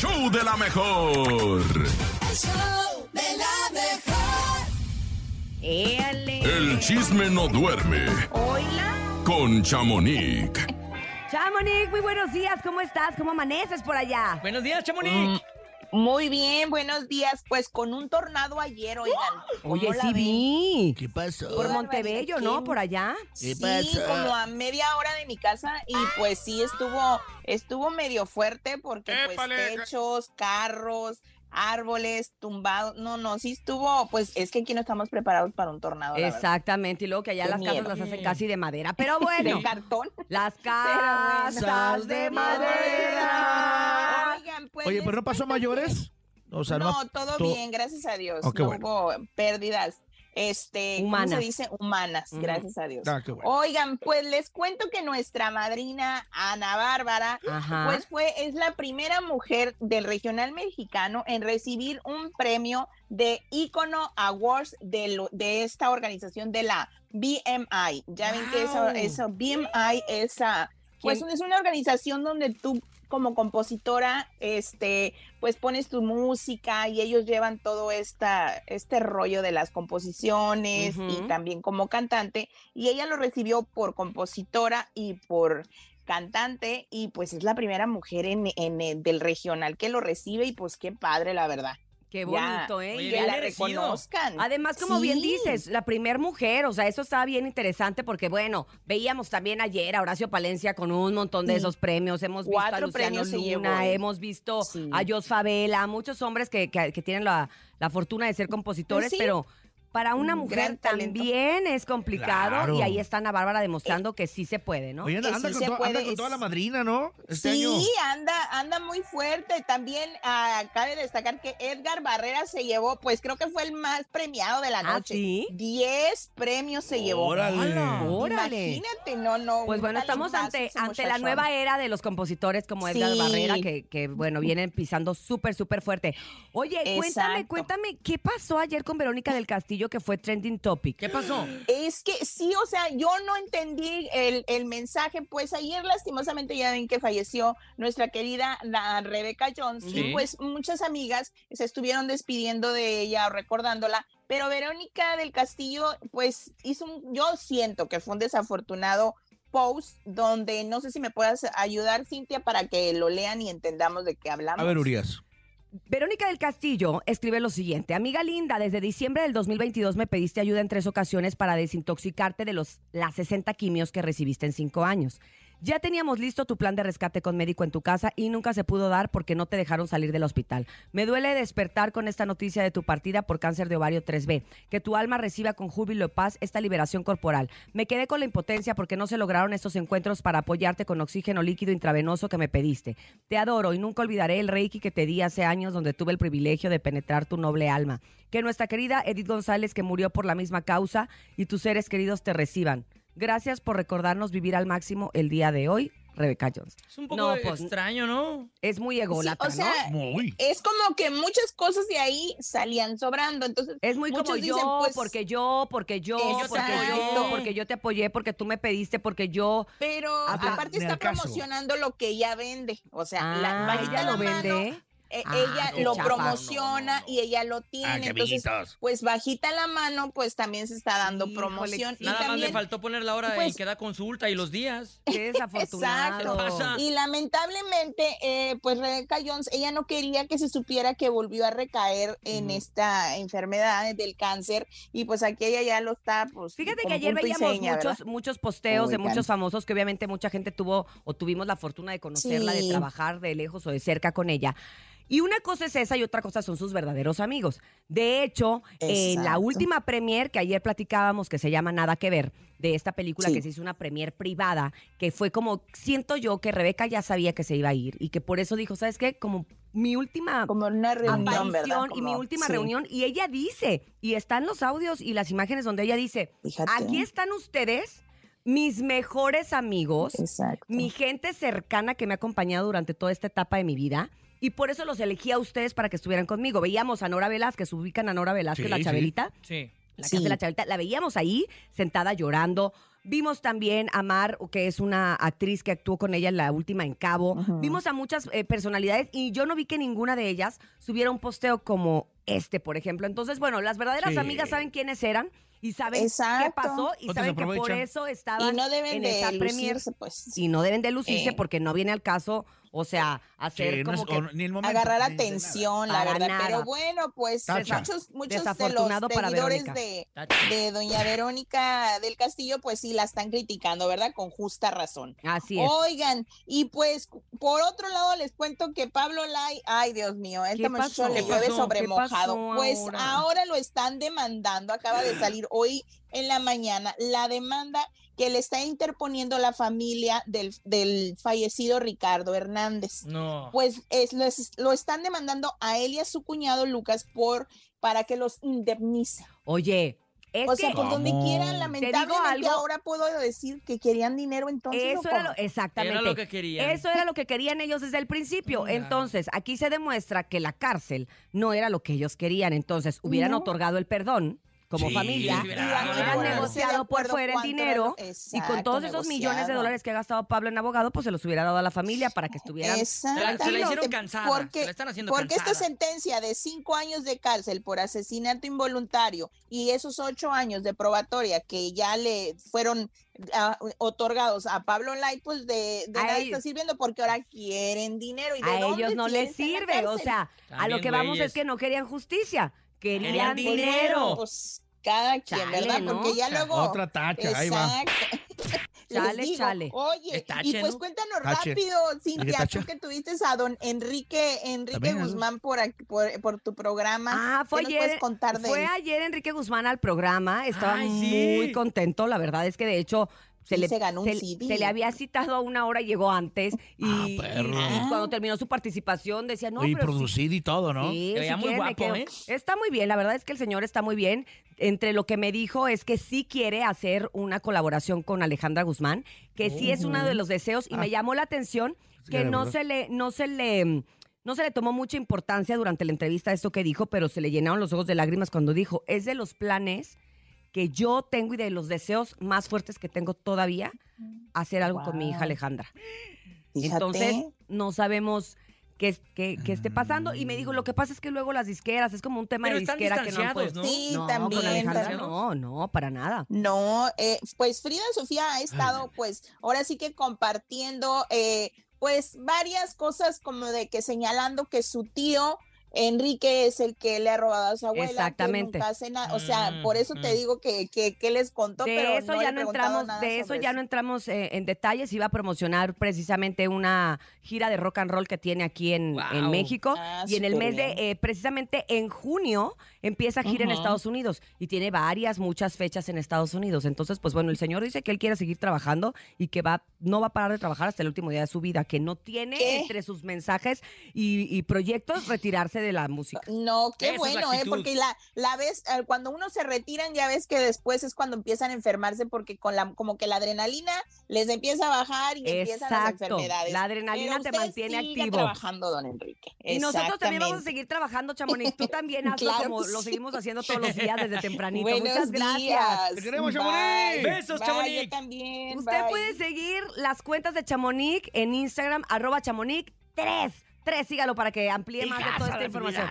show de la mejor. El show de la mejor. Éale. El chisme no duerme Hola. con Chamonix. Chamonix, muy buenos días. ¿Cómo estás? ¿Cómo amaneces por allá? Buenos días, Chamonix. Mm, Muy bien, buenos días. Pues con un tornado ayer, oigan. ¿cómo Oye, sí ven? vi. ¿Qué pasó? Por Montebello, ¿no? Por allá. ¿Qué Sí, como a media hora de mi casa y pues sí estuvo estuvo medio fuerte porque pues techos, carros, árboles tumbados. No, no, sí estuvo, pues es que aquí no estamos preparados para un tornado. Exactamente. Y luego que allá Qué las casas miedo. las hacen casi de madera. Pero bueno, De cartón. las bueno. casas de madera. Pues Oye, pero no pasó mayores. O sea, no, no. todo to- bien, gracias a Dios. Oh, no bueno. hubo pérdidas, este, ¿cómo se dice? Humanas, gracias a Dios. Ah, qué bueno. Oigan, pues les cuento que nuestra madrina Ana Bárbara, Ajá. pues fue, es la primera mujer del regional mexicano en recibir un premio de Icono Awards de, lo- de esta organización de la BMI. Ya ven que eso, eso BMI es, ah, pues ¿Quién? es una organización donde tú como compositora, este, pues pones tu música y ellos llevan todo esta, este rollo de las composiciones y también como cantante. Y ella lo recibió por compositora y por cantante y pues es la primera mujer en, en el- del regional que lo recibe y pues qué padre la verdad. Qué Ya, bonito, ¿eh? Oye, Y que bien la merecido. reconozcan. Además, como bien dices, la primer mujer, o sea, eso estaba bien interesante porque, bueno, veíamos también ayer a Horacio Palencia con un montón de Sí. esos premios, hemos visto a Luciano Luna, hemos visto Sí. a Jos Favela, muchos hombres que, que- que tienen la, la fortuna de ser compositores, Sí. pero para una Un mujer también es complicado Claro. y ahí está Ana Bárbara demostrando que sí se puede, ¿no? Oye, anda, sí con, to- anda con toda es- la madrina, ¿no? Este sí, año. anda, anda muy fuerte. También ah, cabe destacar que Edgar Barrera se llevó, pues creo que fue el más premiado de la ¿Ah, noche. sí? Diez premios se llevó. Órale. Órale. Imagínate, no, no. Pues bueno, estamos ante, ante la nueva era de los compositores como Edgar Sí. Barrera, que, que, bueno, vienen pisando súper, súper fuerte. Oye, cuéntame, cuéntame, ¿qué pasó ayer con Verónica del Castillo que fue trending topic? ¿Qué pasó? Es que sí, o sea, yo no entendí el, el mensaje, pues ayer lastimosamente ya ven que falleció nuestra querida la Rebeca Jones Sí. y pues muchas amigas se estuvieron despidiendo de ella o recordándola, pero Verónica del Castillo pues hizo un, yo siento que fue un desafortunado post donde no sé si me puedas ayudar Cintia para que lo lean y entendamos de qué hablamos. A ver, Urias. Verónica del Castillo escribe lo siguiente. Amiga linda, desde diciembre del 2022 me pediste ayuda en tres ocasiones para desintoxicarte de los, las 60 quimios que recibiste en cinco años. Ya teníamos listo tu plan de rescate con médico en tu casa y nunca se pudo dar porque no te dejaron salir del hospital. Me duele despertar con esta noticia de tu partida por cáncer de ovario 3B. Que tu alma reciba con júbilo y paz esta liberación corporal. Me quedé con la impotencia porque no se lograron estos encuentros para apoyarte con oxígeno líquido intravenoso que me pediste. Te adoro y nunca olvidaré el reiki que te di hace años donde tuve el privilegio de penetrar tu noble alma. Que nuestra querida Edith González, que murió por la misma causa, y tus seres queridos te reciban. Gracias por recordarnos vivir al máximo el día de hoy, Rebeca Jones. Es un poco No, pues, extraño, ¿no? Es muy Sí, ególatra, o sea, ¿no? Muy. es como que muchas cosas de ahí salían sobrando, entonces Es muy como yo, dicen, pues, porque yo, porque yo, porque yo, porque yo te apoyé, porque tú me pediste, porque yo. Pero aparte está promocionando lo que ella vende. O sea, la, Ah, bajita ella la lo mano, vende. Eh, Ah, ella lo chafa. promociona y ella lo tiene. Ah, qué Entonces, amiguitos. pues bajita la mano, pues también se está dando promoción. Y Nada más también, le faltó poner la hora pues- que da consulta y los días. Qué desafortunado. Exacto. Y lamentablemente, eh, pues Rebecca Jones, ella no quería que se supiera que volvió a recaer en esta enfermedad del cáncer. Y pues aquí ella ya lo está, pues. Fíjate que ayer y veíamos muchos, muchos posteos de muchos famosos que obviamente mucha gente tuvo o tuvimos la fortuna de conocerla, de trabajar de lejos o de cerca con ella. Y una cosa es esa y otra cosa son sus verdaderos amigos. De hecho, en la última premier que ayer platicábamos, que se llama Nada que ver, de esta película Sí. que se hizo una premier privada, que fue como, siento yo que Rebeca ya sabía que se iba a ir y que por eso dijo, ¿sabes qué? Como mi última Como una reunión, aparición y mi última sí. reunión. Y ella dice, y están los audios y las imágenes donde ella dice, Fíjate. aquí están ustedes, mis mejores amigos, Exacto. mi gente cercana que me ha acompañado durante toda esta etapa de mi vida. Y por eso los elegí a ustedes para que estuvieran conmigo. Veíamos a Nora Velázquez, ubican a Nora Velázquez, Sí, la sí. Chabelita. Sí. La Sí. casa de la Chabelita, la veíamos ahí sentada llorando. Vimos también a Mar, que es una actriz que actuó con ella en la última en Cabo. Vimos a muchas eh, personalidades y yo no vi que ninguna de ellas subiera un posteo como este, por ejemplo. Entonces, bueno, las verdaderas Sí. amigas saben quiénes eran y saben qué pasó y Otros saben que por eso estaban Y no deben en de esa lucirse, pues. y no deben de lucirse Eh. porque no viene al caso, o sea, hacer Sí, no como que o ni el momento, agarrar atención, la verdad. nada. Pero bueno, pues Tacha. muchos, muchos de los seguidores Verónica. de, doña Verónica del Castillo, pues sí la están criticando, ¿verdad? Con justa razón. así es. Oigan, y pues por otro lado les cuento que Pablo Lai, ay Dios mío, ¿Qué esta muchacho le ¿Qué llueve pasó? sobre ¿Qué mojado. Pasó Pues ahora? ahora lo están demandando, acaba de salir hoy en la mañana la demanda que le está interponiendo la familia del, del fallecido Ricardo Hernández. No. Pues es, lo, es- lo están demandando a él y a su cuñado Lucas por para que los indemnice. Oye, es o sea, que por donde quieran, Te lamentablemente algo. ahora puedo decir que querían dinero entonces. ¿o eso era lo, exactamente. Era lo que querían. Eso era lo que querían ellos desde el principio. Entonces, aquí se demuestra que la cárcel no era lo que ellos querían. Entonces, hubieran No. otorgado el perdón como Sí, familia, hubieran hubieran negociado. por fuera el dinero y con todos esos millones de dólares que ha gastado Pablo en abogado, pues se los hubiera dado a la familia para que estuvieran Se la, se la hicieron cansada. se Porque, la están haciendo porque esta sentencia de cinco años de cárcel por asesinato involuntario y esos ocho años de probatoria que ya le fueron ah, otorgados a Pablo Light, pues de, de nada está sirviendo porque ahora quieren dinero. Y de a dónde ellos no les sirve. O sea, a lo que vamos es que no querían justicia, querían, Querían dinero. pues cada quien, Chale, ¿verdad? ¿no? Porque ya luego Otra tacha, ahí va. Chale, digo, chale. Oye, tache, y pues ¿no? cuéntanos Tache. rápido, Cintia, tú que tuviste a don Enrique, Enrique También, ¿no? Guzmán por, aquí- por, por tu programa. Ah, fue ¿Qué nos ayer. puedes contar de fue él? ayer Enrique Guzmán al programa. Estaba Ay, sí. muy contento. La verdad es que de hecho. Se Sí, le, se ganó un se- CD. se le había citado a una hora y llegó antes. Y, Ah, y- perro. y cuando terminó su participación decía, no, y pero sí- producido y todo, ¿no? Sí, si muy quieren guapo. ¿eh? Está muy bien, la verdad es que el señor está muy bien. Entre lo que me dijo es que sí quiere hacer una colaboración con Alejandra Guzmán, que sí es uno de los deseos y Ah. me llamó la atención Sí, que no se le no se le no se le tomó mucha importancia durante la entrevista esto que dijo, pero se le llenaron los ojos de lágrimas cuando dijo, es de los planes que yo tengo y de los deseos más fuertes que tengo todavía hacer algo con mi hija. Alejandra. Fíjate. Entonces, no sabemos qué, es- qué- qué esté pasando. Y me dijo, lo que pasa es que luego las disqueras, es como un tema Pero de disquera que no puesto. ¿no? Sí, No, también. con Alejandra también. no, no, para nada. No, eh, pues Frida Sofía ha estado, pues, ahora sí que compartiendo, eh, pues, varias cosas como de que señalando que su tío Enrique es el que le ha robado a su abuela. que Exactamente. nunca hace nada. O sea, Mm, por eso te mm. digo que, que, que les contó, De pero eso no ya no entramos, de eso sobre ya no entramos eh, en detalles. Iba a promocionar precisamente una gira de rock and roll que tiene aquí en. México. Ah, y en el mes de, eh, precisamente en junio, empieza gira en. Estados Unidos. Y tiene varias, muchas fechas en Estados Unidos. Entonces, pues bueno, el señor dice que él quiere seguir trabajando y que va, no va a parar de trabajar hasta el último día de su vida, que no tiene ¿Qué? entre sus mensajes y, y proyectos retirarse de la música. No, qué Esa bueno, ¿eh? Porque la, la vez, eh, cuando uno se retiran, ya ves que después es cuando empiezan a enfermarse, porque con la, como que la adrenalina les empieza a bajar y empiezan las Exacto. enfermedades. La adrenalina Pero te mantiene activo. trabajando, don Enrique. Y nosotros también vamos a seguir trabajando, Chamonix. Tú también hazlo Claro como lo seguimos haciendo todos los días desde tempranito. Buenos Muchas gracias. Te queremos. Chamonix. Besos, Chamonix. yo también. Usted bye. puede seguir las cuentas de Chamonix en Instagram, arroba Chamonix 3. 3, sígalo para que amplíe más de toda esta información.